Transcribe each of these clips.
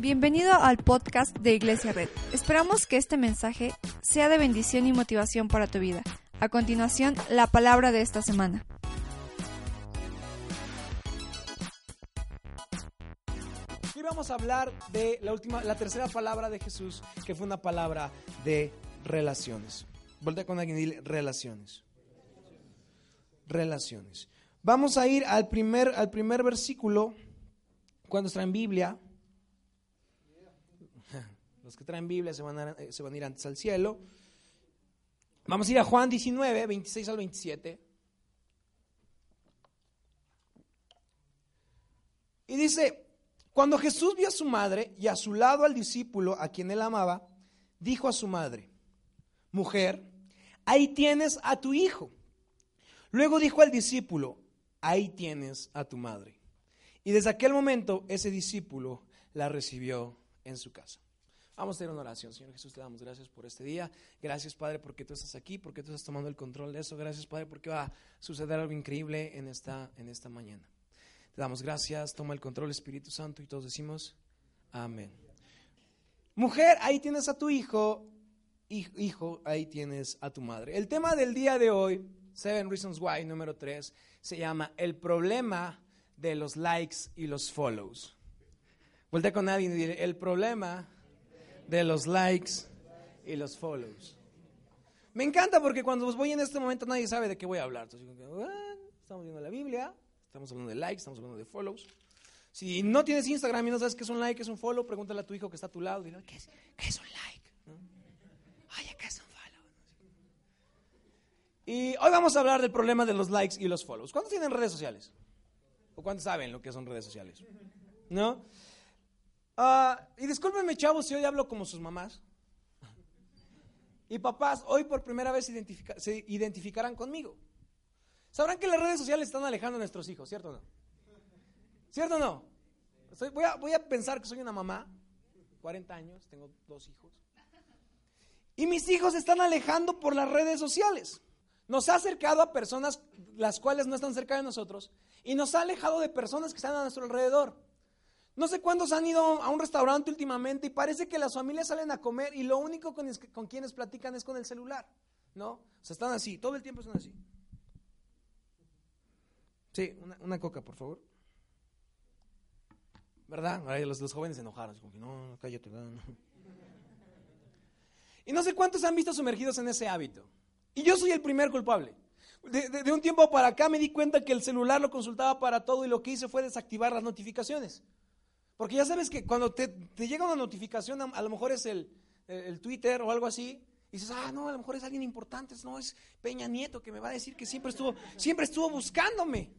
Bienvenido al podcast de Iglesia Red. Esperamos que este mensaje sea de bendición y motivación para tu vida. A continuación, la palabra de esta semana. Hoy vamos a hablar de la última, la tercera palabra de Jesús, que fue una palabra de relaciones. Voltea con alguien y relaciones. Relaciones. Vamos a ir al primer, al primer versículo, cuando está en Biblia. Los que traen Biblia se van, a, eh, se van ir antes al cielo. Vamos a ir a Juan 19, 26 al 27. Y dice, cuando Jesús vio a su madre y a su lado al discípulo a quien él amaba, dijo a su madre, mujer, ahí tienes a tu hijo. Luego dijo al discípulo, ahí tienes a tu madre. Y desde aquel momento ese discípulo la recibió en su casa. Vamos a hacer una oración. Señor Jesús, te damos gracias por este día. Gracias, Padre, porque tú estás aquí, porque tú estás tomando el control de eso. Gracias, Padre, porque va a suceder algo increíble en esta, en esta mañana. Te damos gracias. Toma el control, Espíritu Santo, y todos decimos amén. Mujer, ahí tienes a tu hijo. Hijo, ahí tienes a tu madre. El tema del día de hoy, Seven Reasons Why, número 3, se llama El problema de los likes y los follows. Voltea con alguien y dile, el problema de los likes y los follows. Me encanta porque cuando voy en este momento nadie sabe de qué voy a hablar. Entonces, estamos viendo la Biblia, estamos hablando de likes, estamos hablando de follows. Si no tienes Instagram y no sabes qué es un like, qué es un follow, pregúntale a tu hijo que está a tu lado. Dile, ¿qué es, qué es un like? Oye, ¿qué es un follow? Y hoy vamos a hablar del problema de los likes y los follows. ¿Cuántos tienen redes sociales? ¿O cuántos saben lo que son redes sociales? ¿No? Ah, y discúlpenme, chavos, si hoy hablo como sus mamás. Y papás, hoy por primera vez se identificarán conmigo. Sabrán que las redes sociales están alejando a nuestros hijos, ¿cierto o no? ¿Cierto o no? voy, a, voy a pensar que soy una mamá, 40 años, tengo dos hijos. Y mis hijos se están alejando por las redes sociales. Nos ha acercado a personas las cuales no están cerca de nosotros y nos ha alejado de personas que están a nuestro alrededor. No sé cuántos han ido a un restaurante últimamente y parece que las familias salen a comer y lo único con, con quienes platican es con el celular, ¿no? O sea, están así, todo el tiempo están así. Sí, una, coca, por favor. ¿Verdad? los, los jóvenes se enojaron, como que no, cállate. No. Y no sé cuántos han visto sumergidos en ese hábito. Y yo soy el primer culpable. De, un tiempo para acá me di cuenta que el celular lo consultaba para todo y lo que hice fue desactivar las notificaciones. Porque ya sabes que cuando te, llega una notificación, a, lo mejor es el, el, Twitter o algo así, y dices, ah, no, a lo mejor es alguien importante, no, es Peña Nieto que me va a decir que siempre estuvo, siempre estuvo buscándome.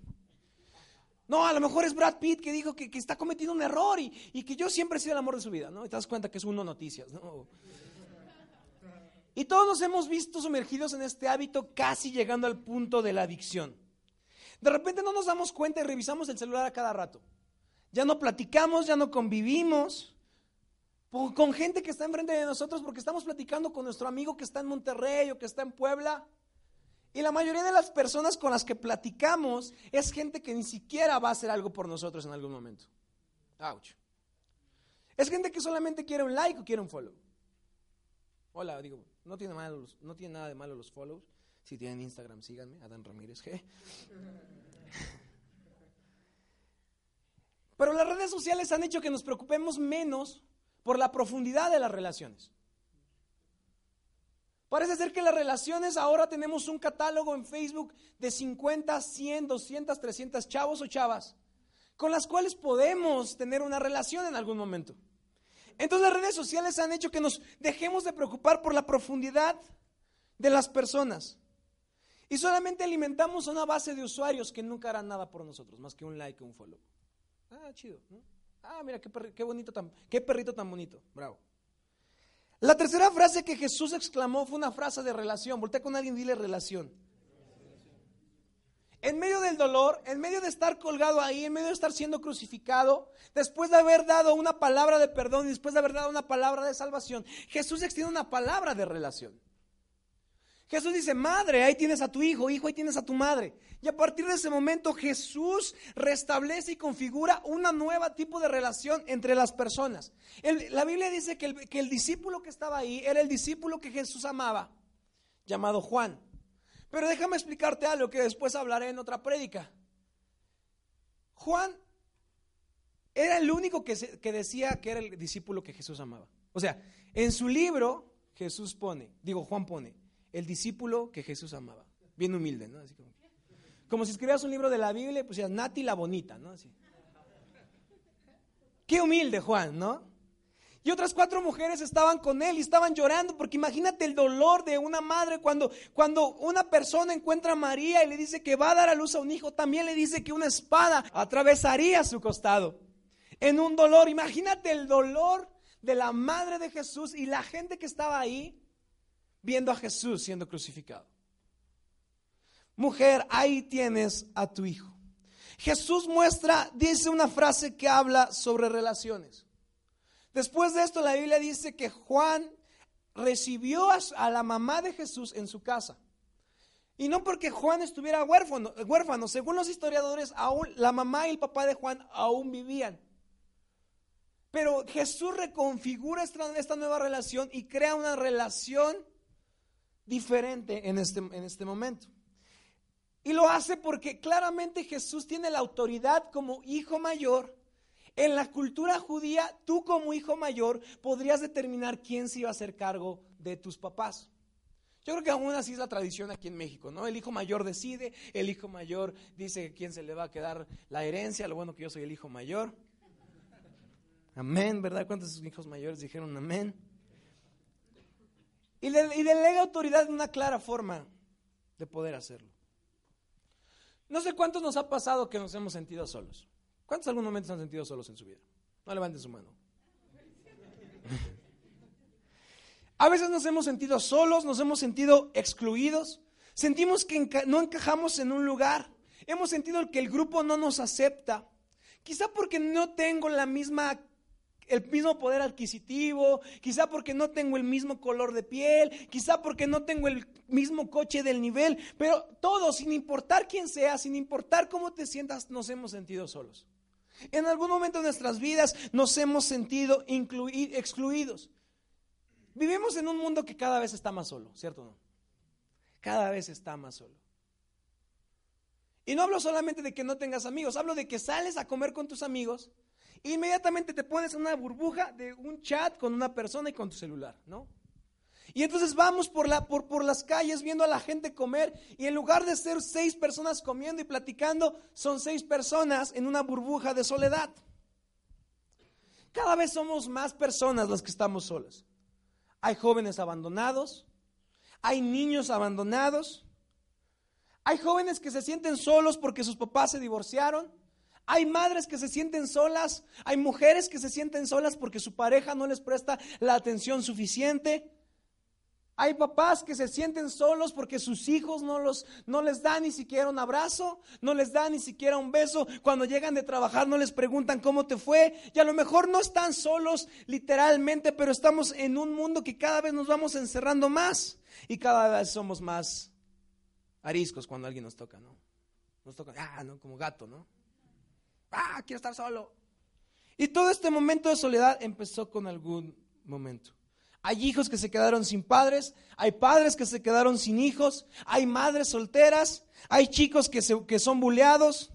No, a lo mejor es Brad Pitt que dijo que, está cometiendo un error y, y, que yo siempre he sido el amor de su vida, ¿no? Y te das cuenta que es uno noticias, ¿no? Y todos nos hemos visto sumergidos en este hábito casi llegando al punto de la adicción. De repente no nos damos cuenta y revisamos el celular a cada rato. Ya no platicamos, ya no convivimos con gente que está enfrente de nosotros porque estamos platicando con nuestro amigo que está en Monterrey o que está en Puebla. Y la mayoría de las personas con las que platicamos es gente que ni siquiera va a hacer algo por nosotros en algún momento. Ouch. Es gente que solamente quiere un like o quiere un follow. Hola, digo, no tiene, no tiene nada de malo los follows. Si tienen Instagram, síganme, Adán Ramírez G. Pero las redes sociales han hecho que nos preocupemos menos por la profundidad de las relaciones. Parece ser que las relaciones ahora tenemos un catálogo en Facebook de 50, 100, 200, 300 chavos o chavas con las cuales podemos tener una relación en algún momento. Entonces las redes sociales han hecho que nos dejemos de preocupar por la profundidad de las personas. Y solamente alimentamos una base de usuarios que nunca harán nada por nosotros, más que un like o un follow. Ah, chido. Ah, mira, qué, qué bonito, tan, qué perrito tan bonito. Bravo. La tercera frase que Jesús exclamó fue una frase de relación. Voltea con alguien y dile relación. En medio del dolor, en medio de estar colgado ahí, en medio de estar siendo crucificado, después de haber dado una palabra de perdón y después de haber dado una palabra de salvación, Jesús extiende una palabra de relación. Jesús dice, madre, ahí tienes a tu hijo, hijo, ahí tienes a tu madre. Y a partir de ese momento Jesús restablece y configura una nueva tipo de relación entre las personas. la Biblia dice que el, discípulo que estaba ahí era el discípulo que Jesús amaba, llamado Juan. Pero déjame explicarte algo que después hablaré en otra prédica. Juan era el único que, decía que era el discípulo que Jesús amaba. O sea, en su libro Jesús pone, digo Juan pone, el discípulo que Jesús amaba. Bien humilde, ¿no? Así como, como si escribieras un libro de la Biblia y pusieras Nati la bonita, ¿no? Así. Qué humilde Juan, ¿no? Y otras cuatro mujeres estaban con él y estaban llorando, porque imagínate el dolor de una madre cuando, cuando una persona encuentra a María y le dice que va a dar a luz a un hijo, también le dice que una espada atravesaría su costado. En un dolor, imagínate el dolor de la madre de Jesús y la gente que estaba ahí viendo a Jesús siendo crucificado. Mujer, ahí tienes a tu hijo. Jesús muestra, dice una frase que habla sobre relaciones. Después de esto, la Biblia dice que Juan recibió a, la mamá de Jesús en su casa. Y no porque Juan estuviera huérfano, huérfano, según los historiadores, aún la mamá y el papá de Juan aún vivían. Pero Jesús reconfigura esta, esta nueva relación y crea una relación diferente en este, en este momento. Y lo hace porque claramente Jesús tiene la autoridad como hijo mayor. En la cultura judía, tú como hijo mayor podrías determinar quién se iba a hacer cargo de tus papás. Yo creo que aún así es la tradición aquí en México, ¿no? El hijo mayor decide, el hijo mayor dice quién se le va a quedar la herencia, lo bueno que yo soy el hijo mayor. Amén, ¿verdad? ¿Cuántos hijos mayores dijeron amén? Y, delega autoridad en una clara forma de poder hacerlo. No sé cuántos nos ha pasado que nos hemos sentido solos. ¿Cuántos algún momento se han sentido solos en su vida? No levanten su mano. A veces nos hemos sentido solos, nos hemos sentido excluidos, sentimos que no encajamos en un lugar, hemos sentido que el grupo no nos acepta, quizá porque no tengo la misma el mismo poder adquisitivo, quizá porque no tengo el mismo color de piel, quizá porque no tengo el mismo coche del nivel, pero todos, sin importar quién sea, sin importar cómo te sientas, nos hemos sentido solos. En algún momento de nuestras vidas nos hemos sentido excluidos. Vivimos en un mundo que cada vez está más solo, ¿cierto o no? Cada vez está más solo. Y no hablo solamente de que no tengas amigos, hablo de que sales a comer con tus amigos inmediatamente te pones en una burbuja de un chat con una persona y con tu celular, ¿no? Y entonces vamos por, la, por, por las calles viendo a la gente comer y en lugar de ser seis personas comiendo y platicando, son seis personas en una burbuja de soledad. Cada vez somos más personas las que estamos solas. Hay jóvenes abandonados, hay niños abandonados, hay jóvenes que se sienten solos porque sus papás se divorciaron. Hay madres que se sienten solas, hay mujeres que se sienten solas porque su pareja no les presta la atención suficiente. Hay papás que se sienten solos porque sus hijos no, los, no les dan ni siquiera un abrazo, no les dan ni siquiera un beso. Cuando llegan de trabajar no les preguntan cómo te fue. Y a lo mejor no están solos literalmente, pero estamos en un mundo que cada vez nos vamos encerrando más. Y cada vez somos más ariscos cuando alguien nos toca, ¿no? Nos toca, ah, ¿no? Como gato, ¿no? Ah, quiero estar solo. Y todo este momento de soledad empezó con algún momento. Hay hijos que se quedaron sin padres, hay padres que se quedaron sin hijos, hay madres solteras, hay chicos que, que son buleados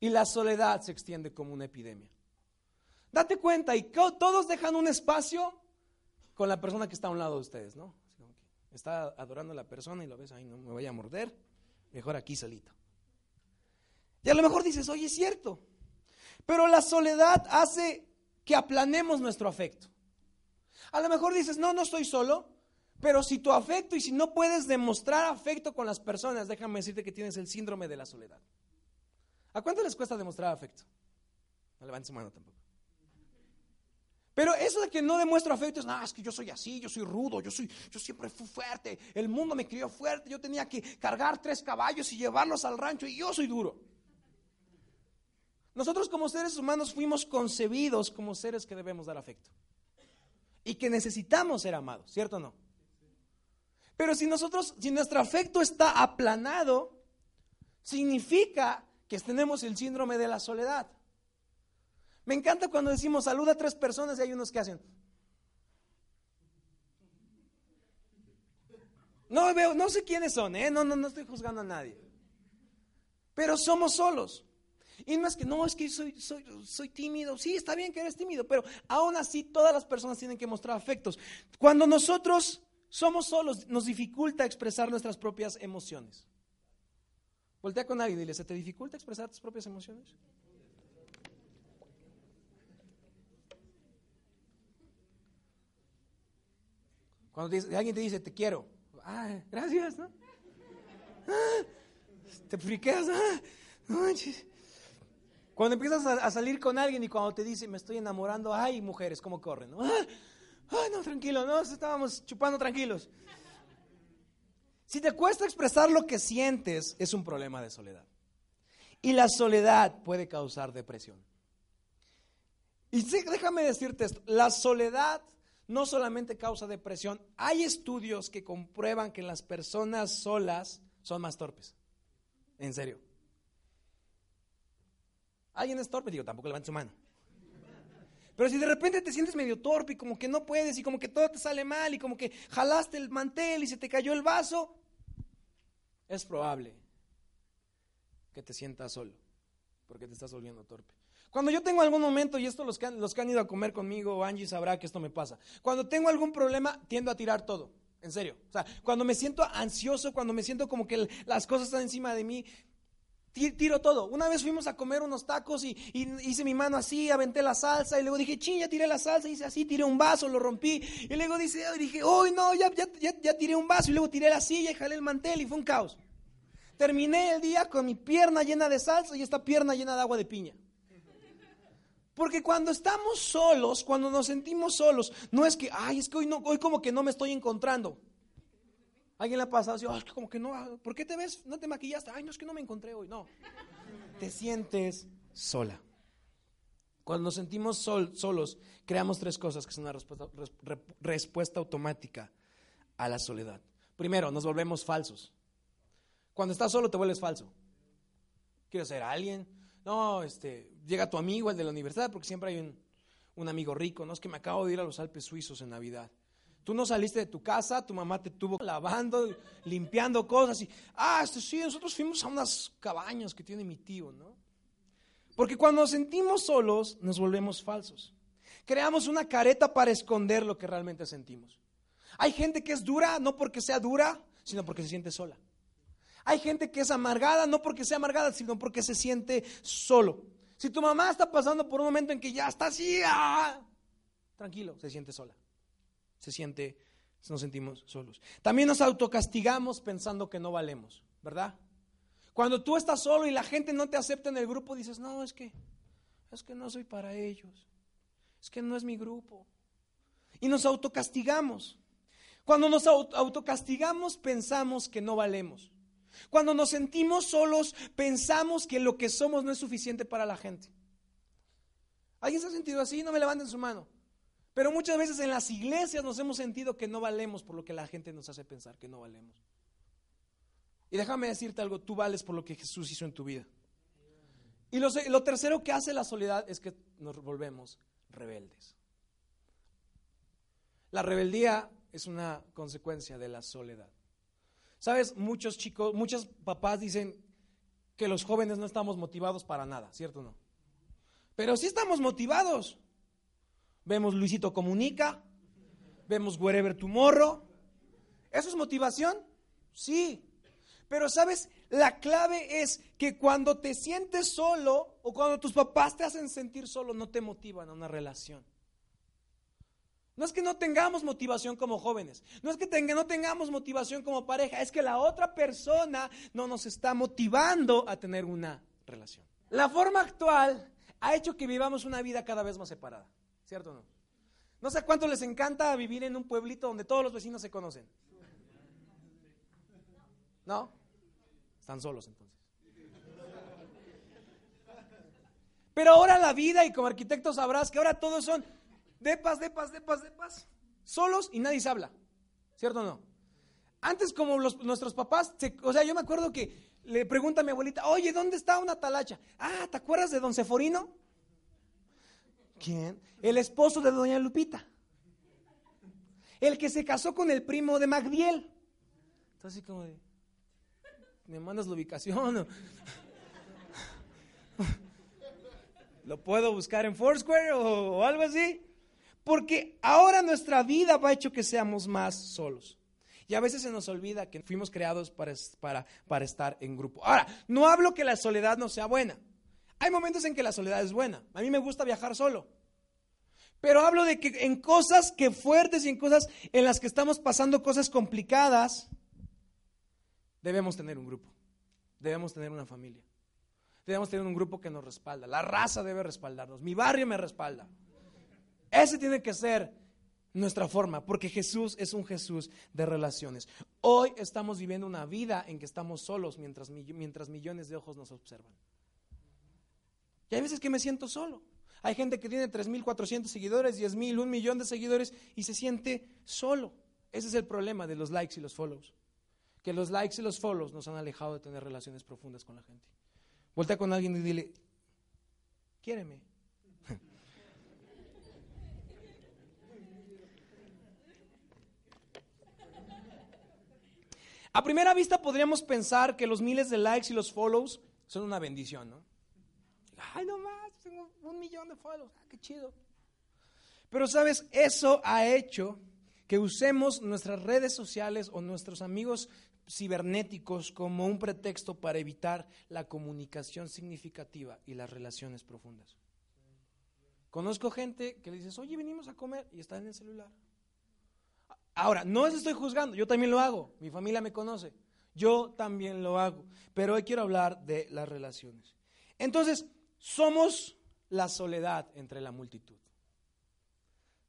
y la soledad se extiende como una epidemia. Date cuenta y todos dejan un espacio con la persona que está a un lado de ustedes, ¿no? Está adorando a la persona y lo ves, ahí no me vaya a morder, mejor aquí solito. Y a lo mejor dices, oye, es cierto. Pero la soledad hace que aplanemos nuestro afecto. A lo mejor dices, no, no estoy solo, pero si tu afecto y si no puedes demostrar afecto con las personas, déjame decirte que tienes el síndrome de la soledad. ¿A cuánto les cuesta demostrar afecto? No levantes su mano tampoco. Pero eso de que no demuestro afecto es, no, es que yo soy así, yo soy rudo, yo, soy, yo siempre fui fuerte, el mundo me crió fuerte, yo tenía que cargar tres caballos y llevarlos al rancho y yo soy duro. Nosotros como seres humanos fuimos concebidos como seres que debemos dar afecto y que necesitamos ser amados, ¿cierto o no? Pero si nosotros, si nuestro afecto está aplanado, significa que tenemos el síndrome de la soledad. Me encanta cuando decimos saluda a tres personas y hay unos que hacen. No veo, no sé quiénes son, ¿eh? no, no, no estoy juzgando a nadie. Pero somos solos. Y no es que, no, es que soy, soy, soy tímido. Sí, está bien que eres tímido, pero aún así todas las personas tienen que mostrar afectos. Cuando nosotros somos solos, nos dificulta expresar nuestras propias emociones. Voltea con alguien y dile, ¿se te dificulta expresar tus propias emociones? Cuando alguien te dice, te quiero, ah, gracias, ¿no? Ah, te friqueas, ah, Cuando empiezas a, salir con alguien y cuando te dice, me estoy enamorando, ay, mujeres, ¿cómo corren? ¿no? Ah, ay, no, tranquilo, no, estábamos chupando tranquilos. Si te cuesta expresar lo que sientes, es un problema de soledad. Y la soledad puede causar depresión. Y déjame decirte esto, la soledad no solamente causa depresión, hay estudios que comprueban que las personas solas son más torpes. En serio. ¿Alguien es torpe? Digo, tampoco levante su mano. Pero si de repente te sientes medio torpe y como que no puedes y como que todo te sale mal y como que jalaste el mantel y se te cayó el vaso, es probable que te sientas solo, porque te estás volviendo torpe. Cuando yo tengo algún momento, y esto los que, han, los que han ido a comer conmigo, Angie sabrá que esto me pasa, cuando tengo algún problema, tiendo a tirar todo, en serio. O sea, cuando me siento ansioso, cuando me siento como que las cosas están encima de mí, tiro todo. Una vez fuimos a comer unos tacos y, hice mi mano así, aventé la salsa y luego dije, ching, ya tiré la salsa, hice así, tiré un vaso, lo rompí. Y luego dice, dije, uy, no, ya, ya, ya, tiré un vaso y luego tiré la silla y jalé el mantel y fue un caos. Terminé el día con mi pierna llena de salsa y esta pierna llena de agua de piña. Porque cuando estamos solos, cuando nos sentimos solos, no es que, ay, es que hoy, no, hoy como que no me estoy encontrando. ¿Alguien le ha pasado así, ay, como que no, ¿por qué te ves? No te maquillaste. Ay, no, es que no me encontré hoy. No. Te sientes sola. Cuando nos sentimos solos, creamos tres cosas que son una respuesta, respuesta automática a la soledad. Primero, nos volvemos falsos. Cuando estás solo te vuelves falso. Quiero ser alguien. No, este, llega tu amigo, el de la universidad, porque siempre hay un, un amigo rico. No es que me acabo de ir a los Alpes suizos en Navidad. Tú no saliste de tu casa, tu mamá te tuvo lavando, limpiando cosas y, ah, este, sí, nosotros fuimos a unas cabañas que tiene mi tío, ¿no? Porque cuando nos sentimos solos, nos volvemos falsos. Creamos una careta para esconder lo que realmente sentimos. Hay gente que es dura, no porque sea dura, sino porque se siente sola. Hay gente que es amargada, no porque sea amargada, sino porque se siente solo. Si tu mamá está pasando por un momento en que ya está así, ah, tranquilo, se siente sola. Se siente, nos sentimos solos. También nos autocastigamos pensando que no valemos, ¿verdad? Cuando tú estás solo y la gente no te acepta en el grupo, dices, no, es que, es que no soy para ellos. Es que no es mi grupo. Y nos autocastigamos. Cuando nos autocastigamos pensamos que no valemos. Cuando nos sentimos solos, pensamos que lo que somos no es suficiente para la gente. ¿Alguien se ha sentido así? No me levanten su mano. Pero muchas veces en las iglesias nos hemos sentido que no valemos por lo que la gente nos hace pensar que no valemos. Y déjame decirte algo, tú vales por lo que Jesús hizo en tu vida. Y lo, tercero que hace la soledad es que nos volvemos rebeldes. La rebeldía es una consecuencia de la soledad. Sabes, muchos chicos, muchos papás dicen que los jóvenes no estamos motivados para nada, ¿cierto o no? Pero sí estamos motivados. Vemos Luisito Comunica, vemos Wherever Tomorrow. ¿Eso es motivación? Sí. Pero sabes, la clave es que cuando te sientes solo o cuando tus papás te hacen sentir solo, no te motivan a una relación. No es que no tengamos motivación como jóvenes, no es que no tengamos motivación como pareja, es que la otra persona no nos está motivando a tener una relación. La forma actual ha hecho que vivamos una vida cada vez más separada, ¿cierto o no? No sé cuánto les encanta vivir en un pueblito donde todos los vecinos se conocen. ¿No? Están solos entonces. Pero ahora la vida, y como arquitecto sabrás que ahora todos son depas, depas, depas, depas, solos y nadie se habla. ¿Cierto o no? Antes como nuestros papás, o sea, yo me acuerdo que le pregunta a mi abuelita, oye, ¿dónde está una talacha? Ah, ¿te acuerdas de don Seforino? ¿Quién? El esposo de doña Lupita. El que se casó con el primo de Magdiel. Entonces, como de, ¿me mandas la ubicación? ¿Lo puedo buscar en Foursquare o, algo así? Porque ahora nuestra vida va hecho que seamos más solos. Y a veces se nos olvida que fuimos creados para, para, para estar en grupo. Ahora, no hablo que la soledad no sea buena. Hay momentos en que la soledad es buena. A mí me gusta viajar solo. Pero hablo de que en cosas que fuertes y en cosas en las que estamos pasando cosas complicadas, debemos tener un grupo. Debemos tener una familia. Debemos tener un grupo que nos respalda. La raza debe respaldarnos. Mi barrio me respalda. Ese tiene que ser nuestra forma, porque Jesús es un Jesús de relaciones. Hoy estamos viviendo una vida en que estamos solos mientras, mientras millones de ojos nos observan. Y hay veces que me siento solo. Hay gente que tiene 3.400 seguidores, 10.000, un millón de seguidores y se siente solo. Ese es el problema de los likes y los follows. Que los likes y los follows nos han alejado de tener relaciones profundas con la gente. Voltea con alguien y dile, quiéreme. A primera vista podríamos pensar que los miles de likes y los follows son una bendición, ¿no? Ay, no más, tengo un millón de follows, ah, qué chido. Pero sabes, eso ha hecho que usemos nuestras redes sociales o nuestros amigos cibernéticos como un pretexto para evitar la comunicación significativa y las relaciones profundas. Conozco gente que le dices, oye, venimos a comer y está en el celular. Ahora, no les estoy juzgando, yo también lo hago, mi familia me conoce, yo también lo hago, pero hoy quiero hablar de las relaciones. Entonces, somos la soledad entre la multitud.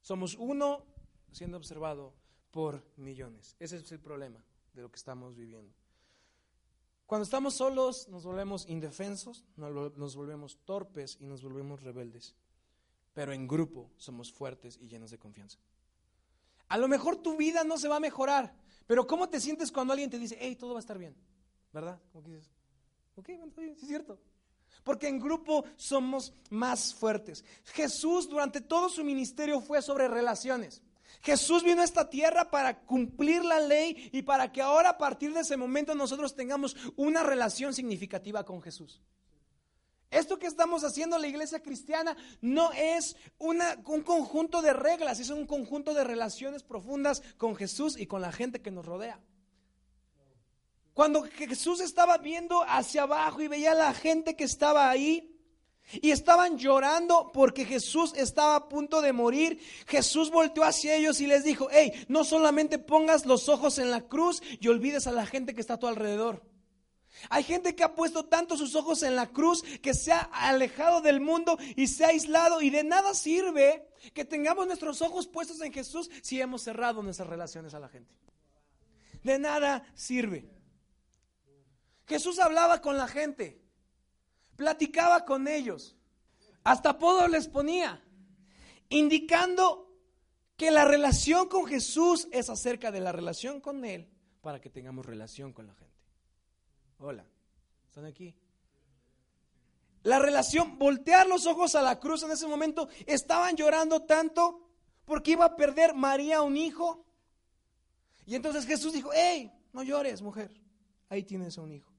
Somos uno siendo observado por millones. Ese es el problema de lo que estamos viviendo. Cuando estamos solos nos volvemos indefensos, nos volvemos torpes y nos volvemos rebeldes. Pero en grupo somos fuertes y llenos de confianza. A lo mejor tu vida no se va a mejorar, pero ¿cómo te sientes cuando alguien te dice, hey, todo va a estar bien? ¿Verdad? ¿Cómo que dices? Ok, sí es cierto. Porque en grupo somos más fuertes. Jesús durante todo su ministerio fue sobre relaciones. Jesús vino a esta tierra para cumplir la ley y para que ahora a partir de ese momento nosotros tengamos una relación significativa con Jesús. Esto que estamos haciendo la iglesia cristiana no es una, un conjunto de reglas, es un conjunto de relaciones profundas con Jesús y con la gente que nos rodea. Cuando Jesús estaba viendo hacia abajo y veía a la gente que estaba ahí y estaban llorando porque Jesús estaba a punto de morir, Jesús volteó hacia ellos y les dijo, hey, no solamente pongas los ojos en la cruz y olvides a la gente que está a tu alrededor. Hay gente que ha puesto tanto sus ojos en la cruz que se ha alejado del mundo y se ha aislado y de nada sirve que tengamos nuestros ojos puestos en Jesús si hemos cerrado nuestras relaciones a la gente. De nada sirve. Jesús hablaba con la gente, platicaba con ellos, hasta apodo les ponía, indicando que la relación con Jesús es acerca de la relación con Él para que tengamos relación con la gente. Hola, ¿están aquí? La relación, voltear los ojos a la cruz en ese momento, estaban llorando tanto porque iba a perder María un hijo. Y entonces Jesús dijo, hey, no llores, mujer, ahí tienes a un hijo.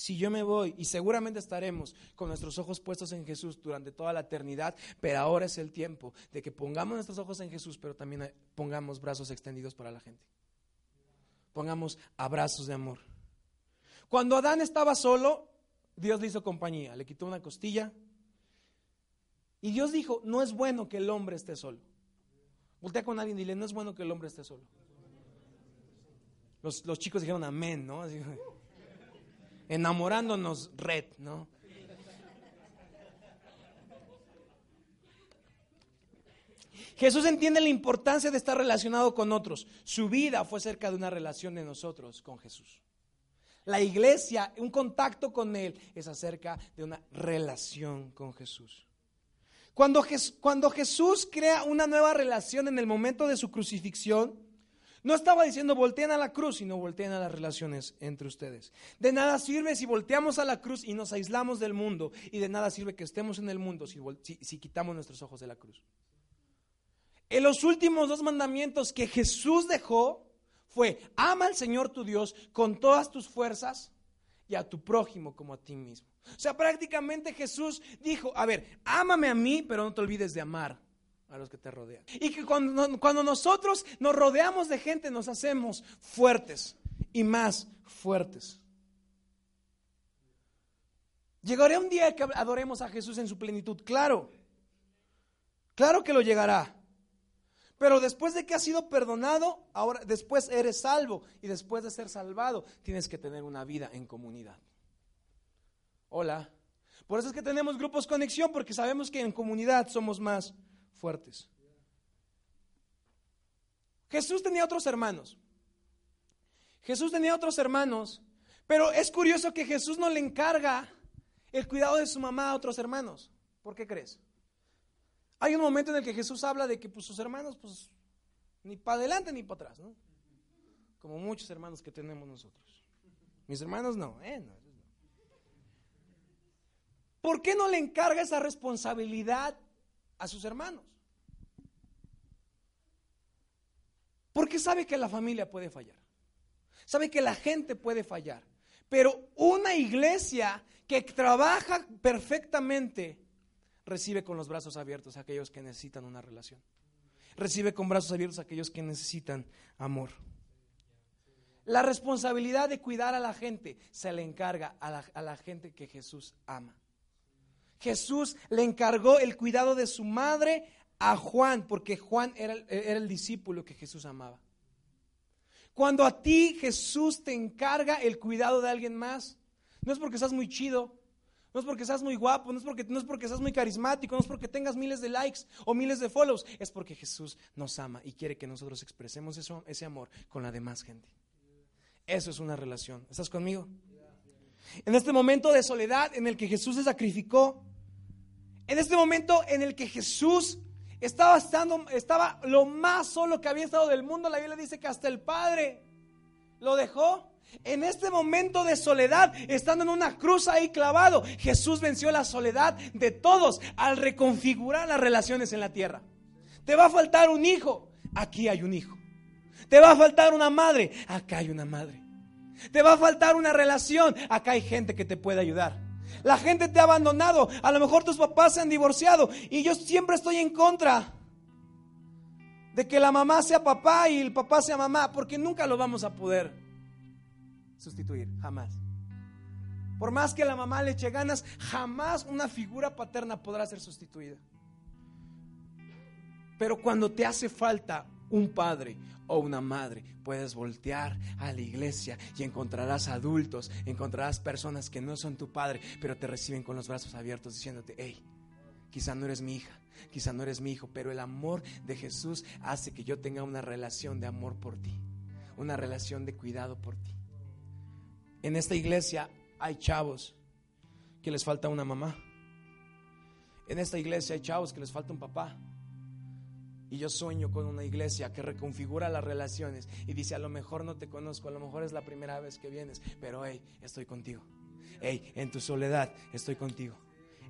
Si yo me voy, y seguramente estaremos con nuestros ojos puestos en Jesús durante toda la eternidad, pero ahora es el tiempo de que pongamos nuestros ojos en Jesús, pero también pongamos brazos extendidos para la gente. Pongamos abrazos de amor. Cuando Adán estaba solo, Dios le hizo compañía, le quitó una costilla. Y Dios dijo, no es bueno que el hombre esté solo. Voltea con alguien y dile, no es bueno que el hombre esté solo. Los, chicos dijeron amén, ¿no? Enamorándonos red, ¿no? Jesús entiende la importancia de estar relacionado con otros. Su vida fue cerca de una relación de nosotros con Jesús. La iglesia, un contacto con Él, es acerca de una relación con Jesús. Cuando, cuando, Jesús crea una nueva relación en el momento de su crucifixión, No estaba diciendo volteen a la cruz, sino volteen a las relaciones entre ustedes. De nada sirve si volteamos a la cruz y nos aislamos del mundo. Y de nada sirve que estemos en el mundo si, si quitamos nuestros ojos de la cruz. En los últimos dos mandamientos que Jesús dejó fue, ama al Señor tu Dios con todas tus fuerzas y a tu prójimo como a ti mismo. O sea, prácticamente Jesús dijo, a ver, ámame a mí, pero no te olvides de amar a los que te rodean. Y que cuando, cuando nosotros nos rodeamos de gente nos hacemos fuertes y más fuertes. Llegará un día que adoremos a Jesús en su plenitud, claro. Claro que lo llegará. Pero después de que has sido perdonado, ahora después eres salvo y después de ser salvado, tienes que tener una vida en comunidad. Hola. Por eso es que tenemos grupos conexión porque sabemos que en comunidad somos más fuertes. Jesús tenía otros hermanos. Jesús tenía otros hermanos, pero es curioso que Jesús no le encarga el cuidado de su mamá a otros hermanos. ¿Por qué crees? Hay un momento en el que Jesús habla de que pues, sus hermanos, pues, ni para adelante ni para atrás, ¿no? Como muchos hermanos que tenemos nosotros. Mis hermanos no, ¿eh? No, ¿Por qué no le encarga esa responsabilidad a sus hermanos? Porque sabe que la familia puede fallar. Sabe que la gente puede fallar. Pero una iglesia que trabaja perfectamente recibe con los brazos abiertos a aquellos que necesitan una relación. Recibe con brazos abiertos a aquellos que necesitan amor. La responsabilidad de cuidar a la gente se le encarga a la, gente que Jesús ama. Jesús le encargó el cuidado de su madre a Juan, porque Juan era, era el discípulo que Jesús amaba. Cuando a ti Jesús te encarga el cuidado de alguien más, no es porque estás muy chido, no es porque seas muy guapo, no es porque, no es porque seas muy carismático, no es porque tengas miles de likes o miles de follows, es porque Jesús nos ama y quiere que nosotros expresemos eso, ese amor con la demás gente. Eso es una relación. ¿Estás conmigo? En este momento de soledad en el que Jesús se sacrificó, en este momento en el que Jesús estaba, estando, estaba lo más solo que había estado del mundo, la Biblia dice que hasta el Padre lo dejó. En este momento de soledad, estando en una cruz ahí clavado, Jesús venció la soledad de todos al reconfigurar las relaciones en la tierra. Te va a faltar un hijo, aquí hay un hijo. Te va a faltar una madre, acá hay una madre. Te va a faltar una relación, acá hay gente que te puede ayudar. La gente te ha abandonado, a lo mejor tus papás se han divorciado y yo siempre estoy en contra de que la mamá sea papá y el papá sea mamá, porque nunca lo vamos a poder sustituir, jamás. Por más que la mamá le eche ganas, jamás una figura paterna podrá ser sustituida. Pero cuando te hace falta un padre o una madre, puedes voltear a la iglesia y encontrarás adultos, encontrarás personas que no son tu padre, pero te reciben con los brazos abiertos diciéndote, hey, quizá no eres mi hija, quizá no eres mi hijo, pero el amor de Jesús hace que yo tenga una relación de amor por ti, una relación de cuidado por ti. En esta iglesia hay chavos que les falta una mamá. En esta iglesia hay chavos que les falta un papá. Y yo sueño con una iglesia que reconfigura las relaciones y dice, a lo mejor no te conozco, a lo mejor es la primera vez que vienes, pero hey, estoy contigo. Hey, en tu soledad estoy contigo.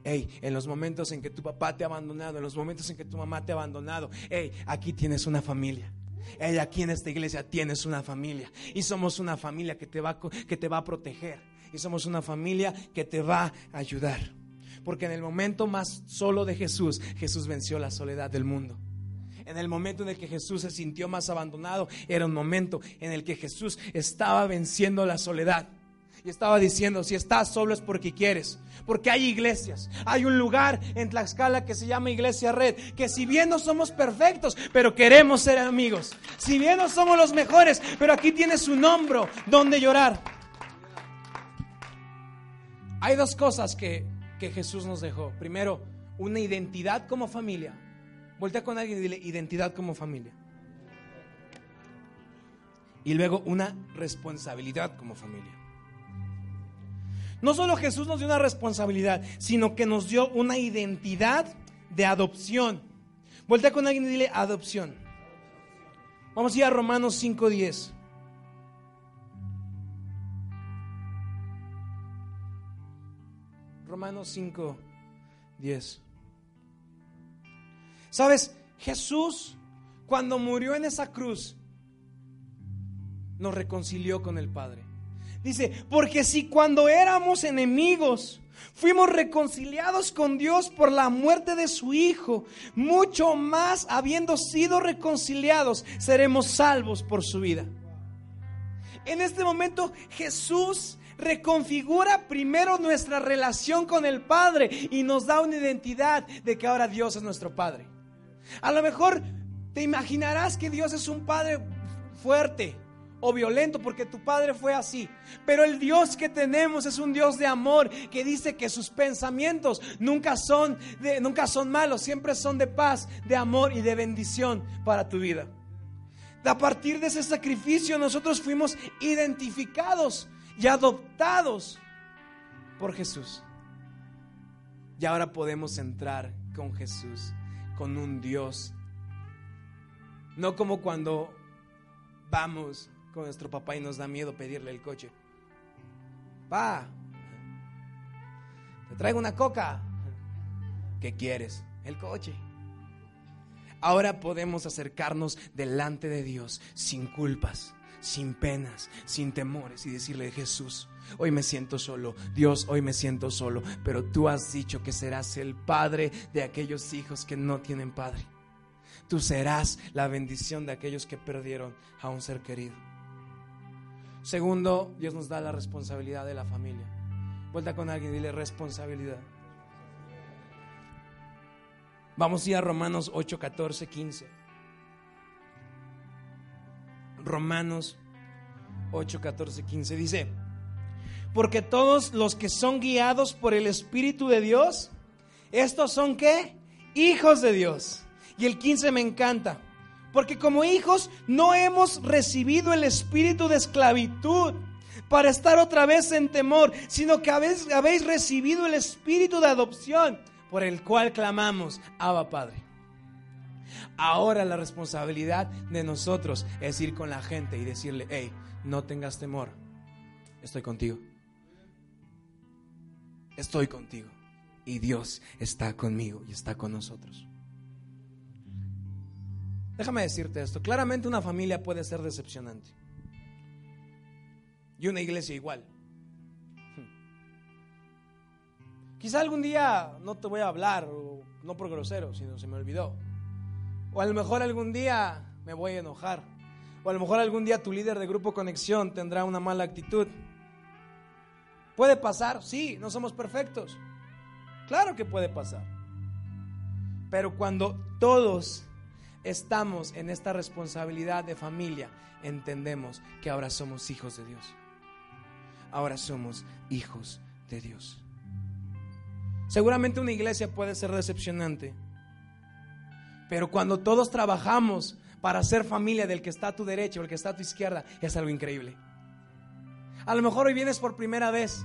Hey, en los momentos en que tu papá te ha abandonado, en los momentos en que tu mamá te ha abandonado, hey, aquí tienes una familia. Hey, aquí en esta iglesia tienes una familia y somos una familia que te va que te va a proteger y somos una familia que te va a ayudar. Porque en el momento más solo de Jesús, Jesús venció la soledad del mundo. En el momento en el que Jesús se sintió más abandonado, era un momento en el que Jesús estaba venciendo la soledad. Y estaba diciendo, si estás solo es porque quieres. Porque hay iglesias. Hay un lugar en Tlaxcala que se llama Iglesia Red. Que si bien no somos perfectos, pero queremos ser amigos. Si bien no somos los mejores, pero aquí tienes un hombro donde llorar. Hay dos cosas que, que Jesús nos dejó. Primero, una identidad como familia. Voltea con alguien y dile identidad como familia. Y luego una responsabilidad como familia. No solo Jesús nos dio una responsabilidad, sino que nos dio una identidad de adopción. Voltea con alguien y dile adopción. Vamos a ir a Romanos 5.10. Romanos 5.10. ¿Sabes? Jesús, cuando murió en esa cruz, nos reconcilió con el Padre. Dice, porque si cuando éramos enemigos, fuimos reconciliados con Dios por la muerte de su Hijo, mucho más habiendo sido reconciliados, seremos salvos por su vida. En este momento Jesús reconfigura primero nuestra relación con el Padre y nos da una identidad de que ahora Dios es nuestro Padre. A lo mejor te imaginarás que Dios es un Padre fuerte, o violento porque tu padre fue así. Pero el Dios que tenemos es un Dios de amor que dice que sus pensamientos nunca son nunca son malos, siempre son de paz, de amor y de bendición para tu vida. A partir de ese sacrificio nosotros fuimos identificados y adoptados por Jesús. Y ahora podemos entrar con Jesús, con un Dios. No como cuando vamos con nuestro papá y nos da miedo pedirle el coche. Pa, te traigo una coca. ¿Qué quieres? El coche. Ahora podemos acercarnos delante de Dios sin culpas, sin penas, sin temores y decirle, Jesús, hoy me siento solo, Dios, hoy me siento solo, pero tú has dicho que serás el padre de aquellos hijos que no tienen padre. Tú serás la bendición de aquellos que perdieron a un ser querido. Segundo, Dios nos da la responsabilidad de la familia. Vuelta con alguien dile responsabilidad. Vamos a ir a Romanos 8, 14, 15. Romanos 8, 14, 15 dice, porque todos los que son guiados por el Espíritu de Dios, estos son qué? Hijos de Dios. Y el 15 me encanta. Porque como hijos no hemos recibido el espíritu de esclavitud para estar otra vez en temor, sino que habéis, habéis recibido el espíritu de adopción por el cual clamamos, Abba Padre. Ahora la responsabilidad de nosotros es ir con la gente y decirle, hey, no tengas temor, estoy contigo. Estoy contigo. Y Dios está conmigo y está con nosotros. Déjame decirte esto, claramente una familia puede ser decepcionante. Y una iglesia igual. Quizá algún día no te voy a hablar, no por grosero, sino se me olvidó. O a lo mejor algún día me voy a enojar. O a lo mejor algún día tu líder de grupo conexión tendrá una mala actitud. ¿Puede pasar? Sí, no somos perfectos. Claro que puede pasar. Pero cuando todos estamos en esta responsabilidad de familia, entendemos que ahora somos hijos de Dios. Ahora somos hijos de Dios. Seguramente una iglesia puede ser decepcionante, pero cuando todos trabajamos para ser familia del que está a tu derecha o el que está a tu izquierda, es algo increíble. A lo mejor hoy vienes por primera vez.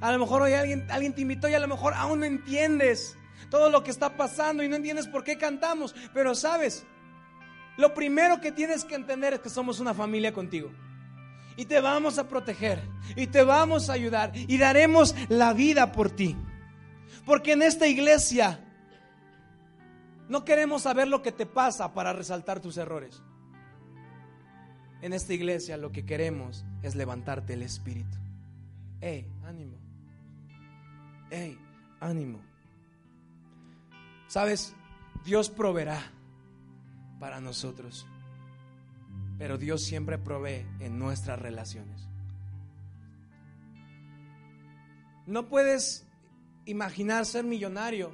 A lo mejor hoy alguien, alguien te invitó y a lo mejor aún no entiendes todo lo que está pasando y no entiendes por qué cantamos. Pero sabes, lo primero que tienes que entender es que somos una familia contigo. Y te vamos a proteger. Y te vamos a ayudar. Y daremos la vida por ti. Porque en esta iglesia no queremos saber lo que te pasa para resaltar tus errores. En esta iglesia lo que queremos es levantarte el espíritu. ¡Ey, ánimo! ¡Ey, ánimo! ¿Sabes? Dios proveerá para nosotros. Pero Dios siempre provee en nuestras relaciones. No puedes imaginar ser millonario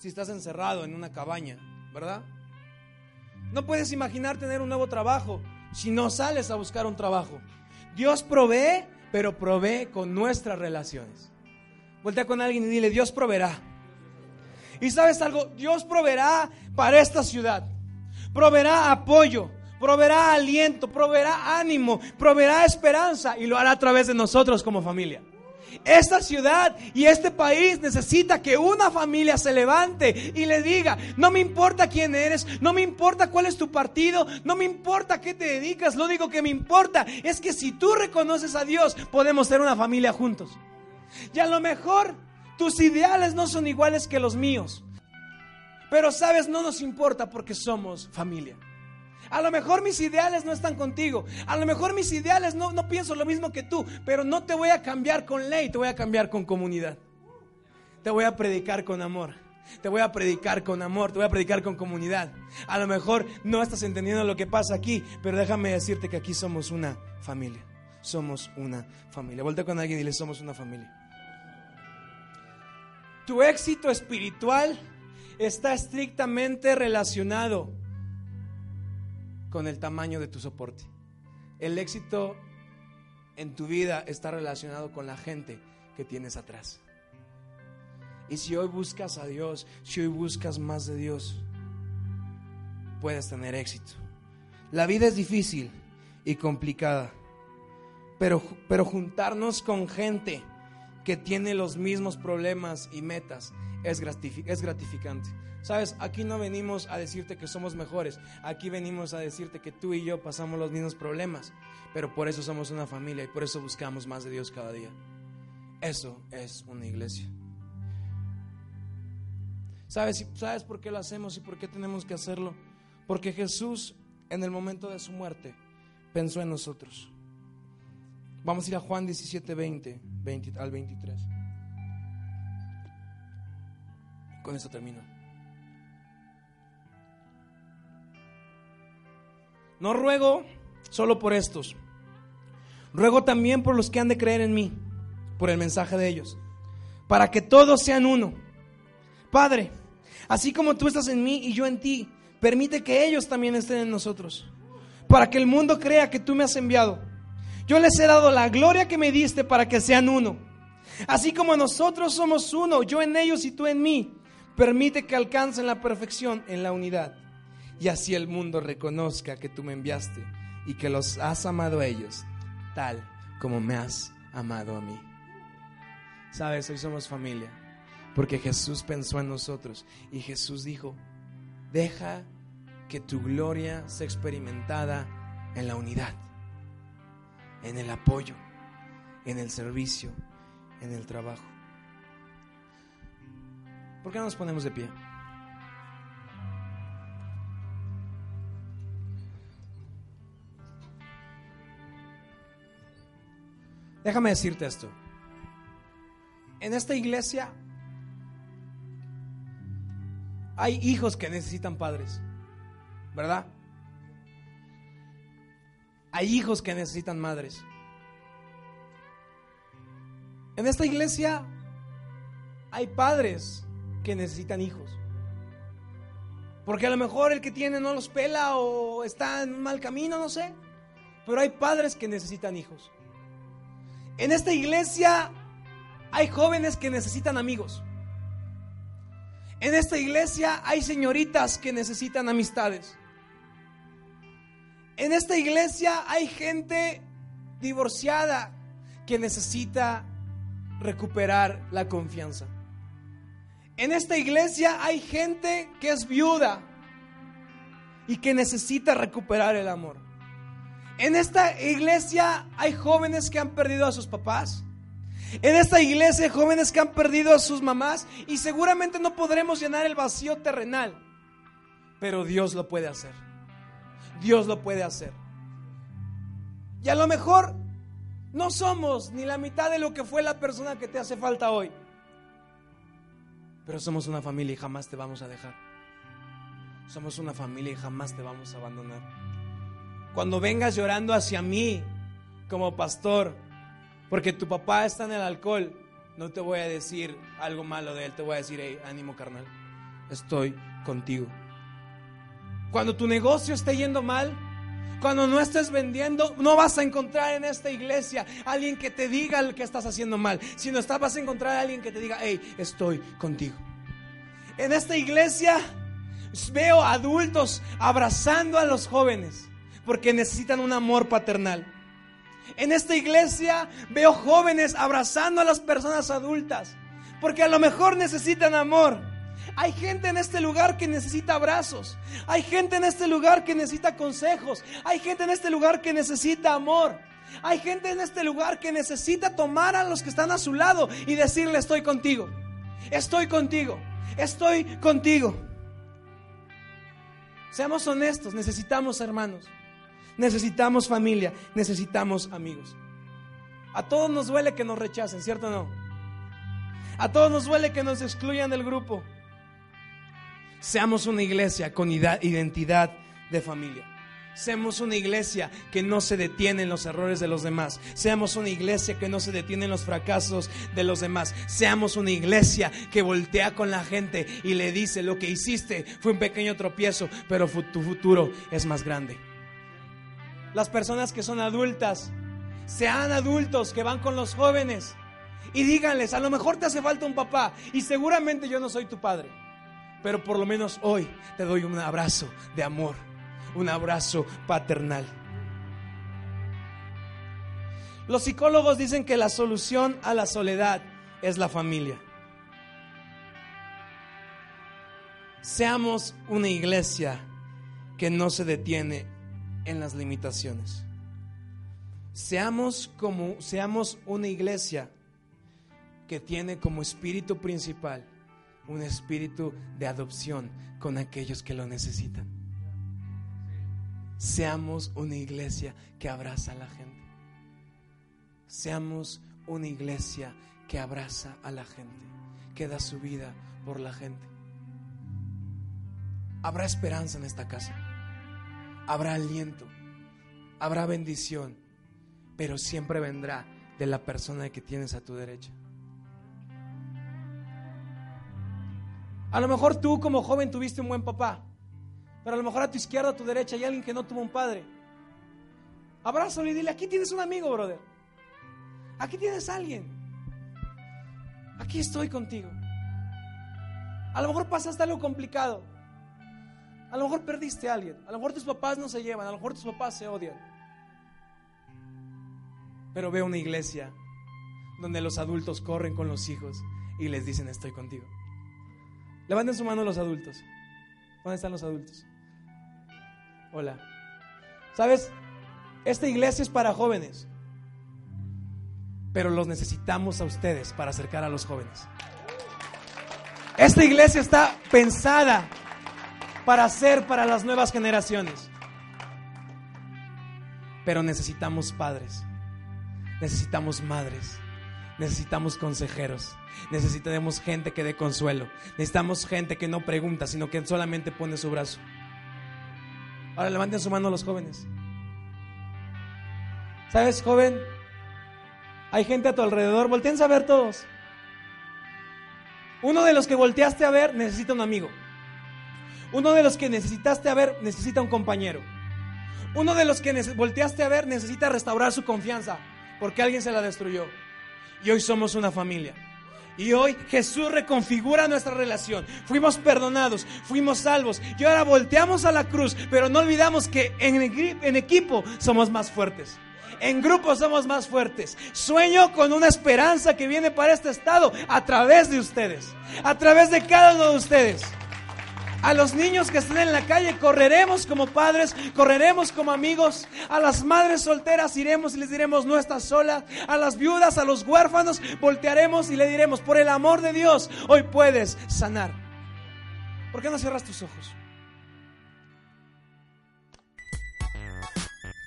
si estás encerrado en una cabaña, ¿verdad? No puedes imaginar tener un nuevo trabajo si no sales a buscar un trabajo. Dios provee, pero provee con nuestras relaciones. Voltea con alguien y dile, Dios proveerá. Y sabes algo, Dios proveerá para esta ciudad. Proveerá apoyo, proveerá aliento, proveerá ánimo, proveerá esperanza y lo hará a través de nosotros como familia. Esta ciudad y este país necesita que una familia se levante y le diga, no me importa quién eres, no me importa cuál es tu partido, no me importa a qué te dedicas, lo único que me importa es que si tú reconoces a Dios, podemos ser una familia juntos. Y a lo mejor tus ideales no son iguales que los míos, pero sabes, no nos importa porque somos familia. A lo mejor mis ideales no están contigo. A lo mejor mis ideales no, no pienso lo mismo que tú. Pero no te voy a cambiar con ley, te voy a cambiar con comunidad. Te voy a predicar con amor. Te voy a predicar con amor, te voy a predicar con comunidad. A lo mejor no estás entendiendo lo que pasa aquí, pero déjame decirte que aquí somos una familia. Somos una familia. Vuelta con alguien y dile, somos una familia. Tu éxito espiritual está estrictamente relacionado con el tamaño de tu soporte. El éxito en tu vida está relacionado con la gente que tienes atrás. Y si hoy buscas a Dios, si hoy buscas más de Dios, puedes tener éxito. La vida es difícil y complicada, pero, pero juntarnos con gente que tiene los mismos problemas y metas es, es gratificante. Sabes, aquí no venimos a decirte que somos mejores, aquí venimos a decirte que tú y yo pasamos los mismos problemas, pero por eso somos una familia y por eso buscamos más de Dios cada día. Eso es una iglesia. ¿Sabes, ¿Sabes por qué lo hacemos y por qué tenemos que hacerlo? Porque Jesús en el momento de su muerte pensó en nosotros. Vamos a ir a Juan 17, 20, 20 al 23. Con esto termino. No ruego solo por estos. Ruego también por los que han de creer en mí, por el mensaje de ellos, para que todos sean uno. Padre, así como tú estás en mí y yo en ti, permite que ellos también estén en nosotros, para que el mundo crea que tú me has enviado. Yo les he dado la gloria que me diste para que sean uno. Así como nosotros somos uno, yo en ellos y tú en mí, permite que alcancen la perfección en la unidad y así el mundo reconozca que tú me enviaste y que los has amado a ellos tal como me has amado a mí. Sabes, hoy somos familia porque Jesús pensó en nosotros y Jesús dijo, deja que tu gloria sea experimentada en la unidad, en el apoyo, en el servicio, en el trabajo. ¿Por qué no nos ponemos de pie? Déjame decirte esto. En esta iglesia hay hijos que necesitan padres, ¿verdad? Hay hijos que necesitan madres. En esta iglesia hay padres que necesitan hijos. Porque a lo mejor el que tiene no los pela o está en un mal camino, no sé. Pero hay padres que necesitan hijos. En esta iglesia hay jóvenes que necesitan amigos. En esta iglesia hay señoritas que necesitan amistades. En esta iglesia hay gente divorciada que necesita recuperar la confianza. En esta iglesia hay gente que es viuda y que necesita recuperar el amor. En esta iglesia hay jóvenes que han perdido a sus papás. En esta iglesia hay jóvenes que han perdido a sus mamás y seguramente no podremos llenar el vacío terrenal. Pero Dios lo puede hacer. Dios lo puede hacer. Y a lo mejor no somos ni la mitad de lo que fue la persona que te hace falta hoy. Pero somos una familia y jamás te vamos a dejar. Somos una familia y jamás te vamos a abandonar. Cuando vengas llorando hacia mí como pastor, porque tu papá está en el alcohol, no te voy a decir algo malo de él, te voy a decir, hey, ánimo carnal, estoy contigo. Cuando tu negocio esté yendo mal, cuando no estés vendiendo, no vas a encontrar en esta iglesia alguien que te diga lo que estás haciendo mal, sino vas a encontrar a alguien que te diga, hey, estoy contigo. En esta iglesia veo adultos abrazando a los jóvenes porque necesitan un amor paternal. En esta iglesia veo jóvenes abrazando a las personas adultas, porque a lo mejor necesitan amor. Hay gente en este lugar que necesita abrazos. Hay gente en este lugar que necesita consejos. Hay gente en este lugar que necesita amor. Hay gente en este lugar que necesita tomar a los que están a su lado y decirle estoy contigo. Estoy contigo. Estoy contigo. Seamos honestos, necesitamos hermanos. Necesitamos familia, necesitamos amigos. A todos nos duele que nos rechacen, ¿cierto o no? A todos nos duele que nos excluyan del grupo. Seamos una iglesia con identidad de familia. Seamos una iglesia que no se detiene en los errores de los demás. Seamos una iglesia que no se detiene en los fracasos de los demás. Seamos una iglesia que voltea con la gente y le dice, lo que hiciste fue un pequeño tropiezo, pero tu futuro es más grande. Las personas que son adultas, sean adultos que van con los jóvenes y díganles, a lo mejor te hace falta un papá y seguramente yo no soy tu padre pero por lo menos hoy te doy un abrazo de amor, un abrazo paternal. Los psicólogos dicen que la solución a la soledad es la familia. Seamos una iglesia que no se detiene en las limitaciones. Seamos como seamos una iglesia que tiene como espíritu principal un espíritu de adopción con aquellos que lo necesitan. Seamos una iglesia que abraza a la gente. Seamos una iglesia que abraza a la gente, que da su vida por la gente. Habrá esperanza en esta casa. Habrá aliento. Habrá bendición. Pero siempre vendrá de la persona que tienes a tu derecha. A lo mejor tú como joven tuviste un buen papá, pero a lo mejor a tu izquierda, a tu derecha hay alguien que no tuvo un padre. Abrázalo y dile, aquí tienes un amigo, brother. Aquí tienes a alguien. Aquí estoy contigo. A lo mejor pasaste algo complicado. A lo mejor perdiste a alguien. A lo mejor tus papás no se llevan. A lo mejor tus papás se odian. Pero ve una iglesia donde los adultos corren con los hijos y les dicen estoy contigo. Levanten su mano los adultos. ¿Dónde están los adultos? Hola. ¿Sabes? Esta iglesia es para jóvenes. Pero los necesitamos a ustedes para acercar a los jóvenes. Esta iglesia está pensada para ser para las nuevas generaciones. Pero necesitamos padres. Necesitamos madres necesitamos consejeros, necesitamos gente que dé consuelo, necesitamos gente que no pregunta, sino que solamente pone su brazo. Ahora levanten su mano los jóvenes. ¿Sabes, joven? Hay gente a tu alrededor, volteen a ver todos. Uno de los que volteaste a ver necesita un amigo. Uno de los que necesitaste a ver necesita un compañero. Uno de los que volteaste a ver necesita restaurar su confianza porque alguien se la destruyó y hoy somos una familia. Y hoy Jesús reconfigura nuestra relación. Fuimos perdonados, fuimos salvos. Y ahora volteamos a la cruz, pero no olvidamos que en, en equipo somos más fuertes. En grupo somos más fuertes. Sueño con una esperanza que viene para este estado a través de ustedes. A través de cada uno de ustedes. A los niños que estén en la calle correremos como padres, correremos como amigos. A las madres solteras iremos y les diremos no estás sola. A las viudas, a los huérfanos voltearemos y le diremos por el amor de Dios hoy puedes sanar. ¿Por qué no cierras tus ojos?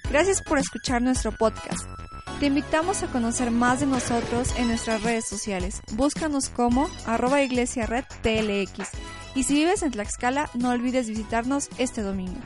Gracias por escuchar nuestro podcast. Te invitamos a conocer más de nosotros en nuestras redes sociales. Búscanos como arroba iglesia red TLX y si vives en Tlaxcala, no olvides visitarnos este domingo.